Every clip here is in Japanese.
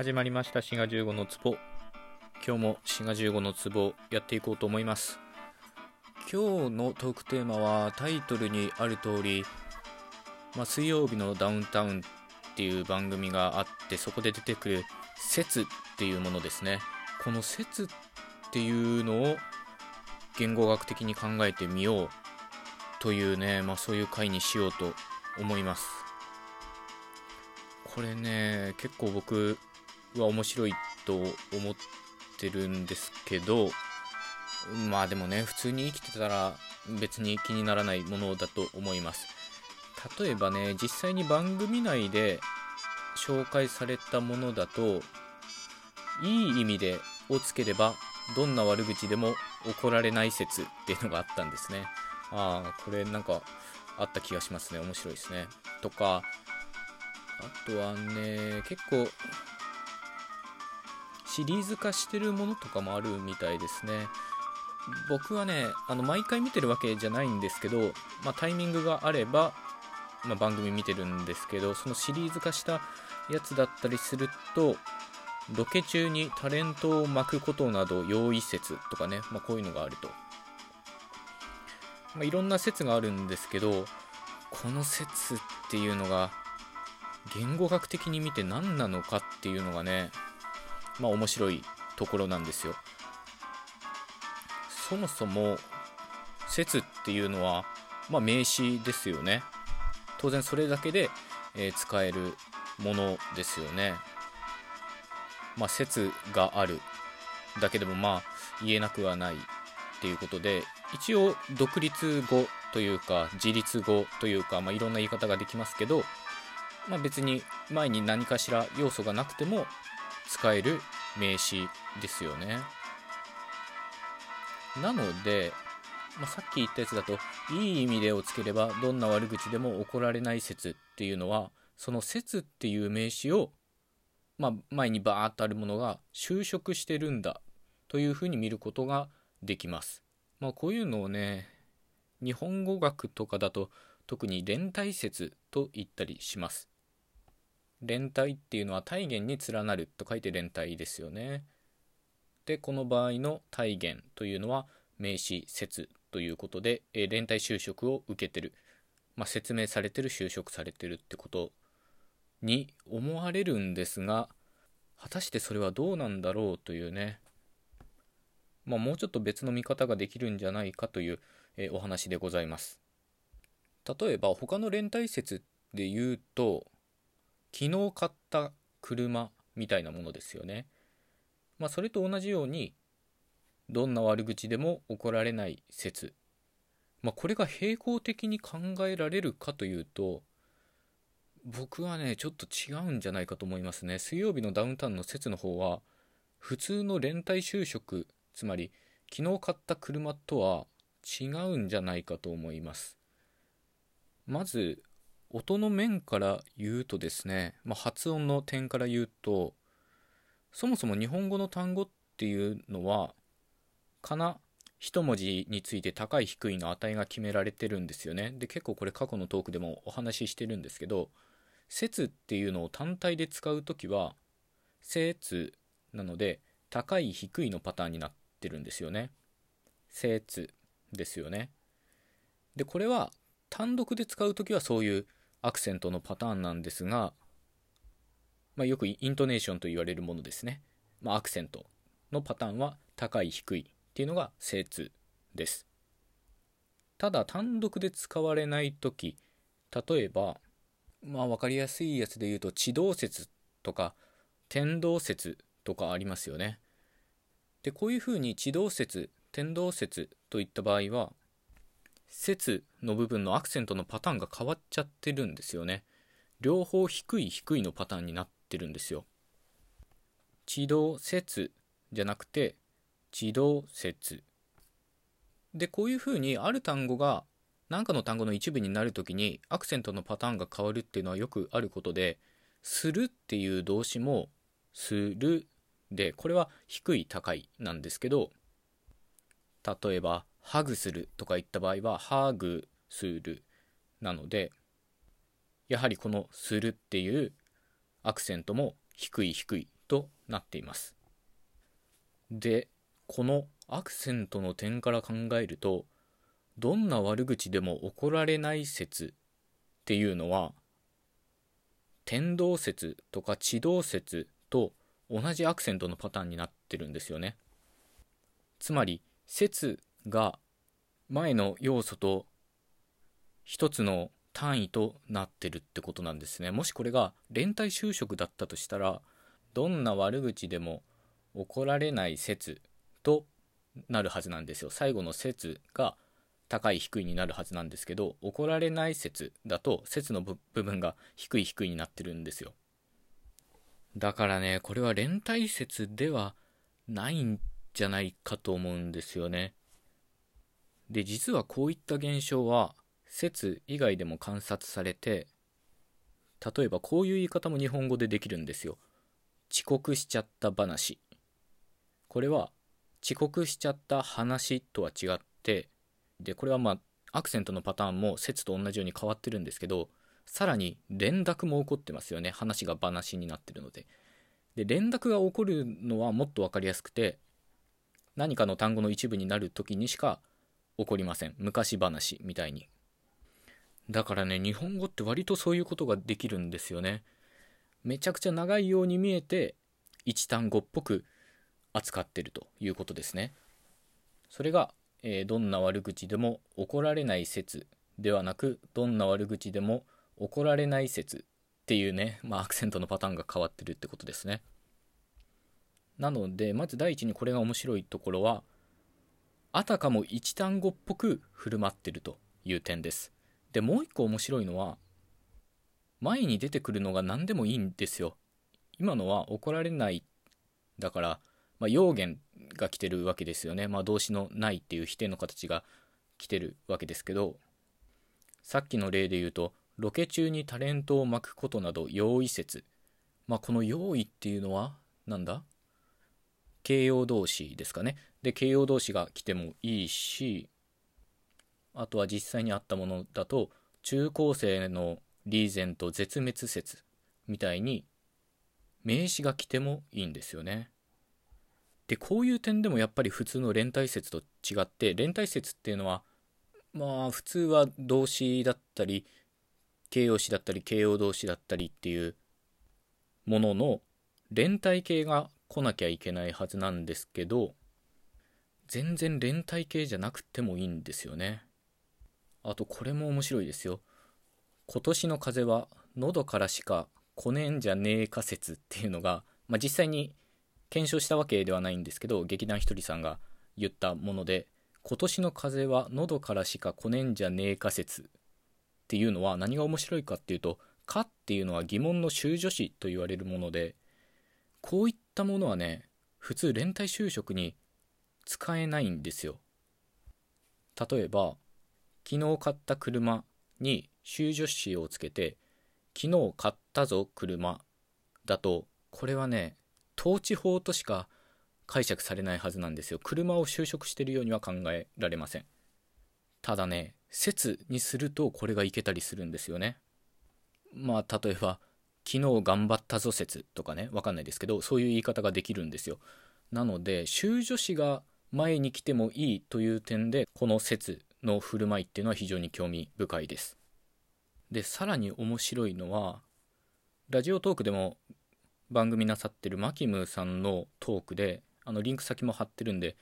始まりました。滋賀15の壺。今日も滋賀15の壺やっていこうと思います。今日のトークテーマはタイトルにある通り、まあ、水曜日のダウンタウンっていう番組があってそこで出てくる説っていうものですね。この説っていうのを言語学的に考えてみようというね、まあ、そういう回にしようと思います。これね結構僕は面白いと思ってるんですけどまあでもね普通に生きてたら別に気にならないものだと思います。例えばね実際に番組内で紹介されたものだといい意味でをつければどんな悪口でも怒られない説っていうのがあったんですね。ああこれなんかあった気がしますね。面白いですね。とかあとはね結構シリーズ化してるものとかもあるみたいですね。僕はねあの毎回見てるわけじゃないんですけど、まあ、タイミングがあれば、まあ、番組見てるんですけどそのシリーズ化したやつだったりするとロケ中にタレントを巻くことなど用意説とかね、まあ、こういうのがあると、ま、いろんな説があるんですけどこの説っていうのが言語学的に見て何なのかっていうのがねまあ面白いところなんですよ。そもそも説っていうのは、まあ、名詞ですよね。当然それだけで、えー、使えるものですよね。まあ説があるだけでもまあ言えなくはないっていうことで一応独立語というか自立語というか、まあ、いろんな言い方ができますけど、まあ、別に前に何かしら要素がなくても使える名詞ですよね。なので、まあ、さっき言ったやつだといい意味でをつければどんな悪口でも怒られない説っていうのはその説っていう名詞を、まあ、前にバーッとあるものが修飾してるんだというふうに見ることができます。まあ、こういうのをね日本語学とかだと特に連帯説と言ったりします。連帯っていうのは体言に連なると書いて連帯ですよね。でこの場合の体言というのは名詞説ということで、え連帯就職を受けてる、まあ、説明されてる就職されてるってことに思われるんですが果たしてそれはどうなんだろうというね、まあ、もうちょっと別の見方ができるんじゃないかという、えお話でございます。例えば他の連帯説で言うと昨日買った車みたいなものですよね。まあ、それと同じようにどんな悪口でも怒られない説、まあ、これが平行的に考えられるかというと僕はねちょっと違うんじゃないかと思いますね。水曜日のダウンタウンの説の方は普通の連帯就職つまり昨日買った車とは違うんじゃないかと思います。まず音の面から言うとですね、まあ、発音の点から言うとそもそも日本語の単語っていうのはかな一文字について高い低いの値が決められてるんですよね。で結構これ過去のトークでもお話ししてるんですけど説っていうのを単体で使う時は説なので高い低いのパターンになってるんですよね。説ですよね。でこれは単独で使う時はそういうアクセントのパターンなんですが、まあ、よくイントネーションと言われるものですね。まあ、アクセントのパターンは高い低いっていうのが精通です。ただ単独で使われない時例えばまあ分かりやすいやつで言うと地動説とか天動説とかありますよね。でこういうふうに地動説天動説といった場合は節の部分のアクセントのパターンが変わっちゃってるんですよね。両方低い低いのパターンになってるんですよ。地動節じゃなくて地動節。で、こういうふうにある単語が何かの単語の一部になるときにアクセントのパターンが変わるっていうのはよくあることで、するっていう動詞もするで、これは低い高いなんですけど、例えばハグするとか言った場合はハグするなのでやはりこのするっていうアクセントも低い低いとなっています。でこのアクセントの点から考えるとどんな悪口でも怒られない説っていうのは天動説とか地動説と同じアクセントのパターンになってるんですよね。つまり説が前の要素と一つの単位となってるってことなんですね。もしこれが連帯就職だったとしたらどんな悪口でも怒られない説となるはずなんですよ。最後の説が高い低いになるはずなんですけど怒られない説だと説の部分が低い低いになってるんですよ。だからねこれは連帯説ではないんじゃないかと思うんですよね。で実はこういった現象は説以外でも観察されて例えばこういう言い方も日本語でできるんですよ。遅刻しちゃった話。これは遅刻しちゃった話とは違ってでこれはまあアクセントのパターンも説と同じように変わってるんですけどさらに連絡も起こってますよね。話が話になってるので。で連絡が起こるのはもっと分かりやすくて何かの単語の一部になる時にしか起こりません。昔話みたいに。だからね日本語って割とそういうことができるんですよね。めちゃくちゃ長いように見えて一単語っぽく扱ってるということですね。それが、えー、どんな悪口でも怒られない説ではなくどんな悪口でも怒られない説っていうね、まあ、アクセントのパターンが変わってるってことですね。なのでまず第一にこれが面白いところはあたかも一単語っぽく振る舞ってるという点です。でもう一個面白いのは前に出てくるのが何でもいいんですよ。今のは怒られないだから、まあ、用言が来てるわけですよね、まあ、動詞のないっていう否定の形が来てるわけですけどさっきの例で言うとロケ中にタレントを巻くことなど用意説。まあこの用意っていうのはなんだ？形容動詞ですかね。で形容動詞が来てもいいしあとは実際にあったものだと中高生のリーゼント絶滅説みたいに名詞が来てもいいんですよね。でこういう点でもやっぱり普通の連帯説と違って連帯説っていうのはまあ普通は動詞だったり形容詞だったり形容動詞だったりっていうものの連帯形が来なきゃいけないはずなんですけど全然連帯形じゃなくてもいいんですよね。あとこれも面白いですよ。今年の風は喉からしか来ねえんじゃねえ仮説っていうのが、まあ、実際に検証したわけではないんですけど劇団ひとりさんが言ったもので今年の風は喉からしか来ねえんじゃねえ仮説っていうのは何が面白いかっていうと「か」っていうのは疑問の修助詞と言われるものでこういったものはね普通連帯就職に使えないんですよ。例えば昨日買った車に修助詞をつけて昨日買ったぞ車だとこれはね統治法としか解釈されないはずなんですよ。車を就職してるようには考えられません。ただね説にするとこれがいけたりするんですよね。まあ例えば昨日頑張ったぞ説とかねわかんないですけどそういう言い方ができるんですよ。なので修助詞が前に来てもいいという点でこの説の振る舞いっていうのは非常に興味深いです。でさらに面白いのはラジオトークでも番組なさってるマキムさんのトークであのリンク先も貼ってるんで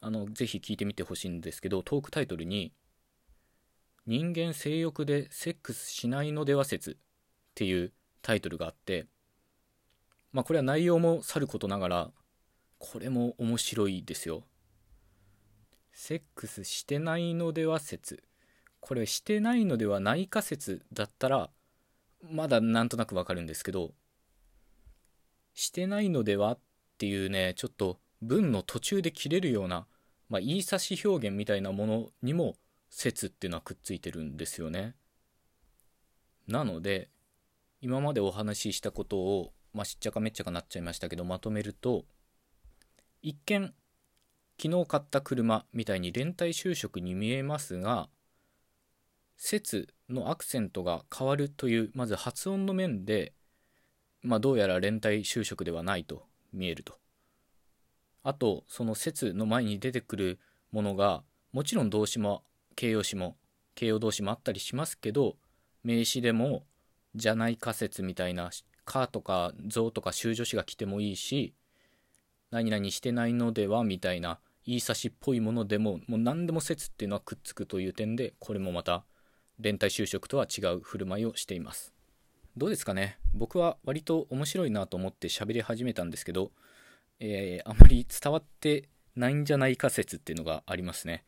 あのぜひ聞いてみてほしいんですけどトークタイトルに「人間性欲でセックスしないのでは説」っていうタイトルがあってまあこれは内容もさることながらこれも面白いですよ。セックスしてないのでは説。これしてないのではないか説だったらまだなんとなくわかるんですけどしてないのではっていうねちょっと文の途中で切れるような、まあ、言い差し表現みたいなものにも説っていうのはくっついてるんですよね。なので今までお話ししたことを、まあ、しっちゃかめっちゃかなっちゃいましたけどまとめると一見昨日買った車みたいに連帯就職に見えますが説のアクセントが変わるというまず発音の面で、まあ、どうやら連帯就職ではないと見えると。あとその説の前に出てくるものがもちろん動詞も形容詞も形容動詞もあったりしますけど名詞でもじゃない仮説みたいな「か」とか「ぞ」とか修助詞が来てもいいし何々してないのではみたいな言い差しっぽいものでももう何でも説っていうのはくっつくという点でこれもまた連帯就職とは違う振る舞いをしています。どうですかね？僕は割と面白いなと思って喋り始めたんですけど、えー、あまり伝わってないんじゃないか説っていうのがありますね。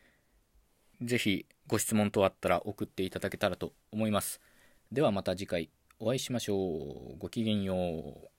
是非ご質問等あったら送っていただけたらと思います。ではまた次回お会いしましょう。ごきげんよう。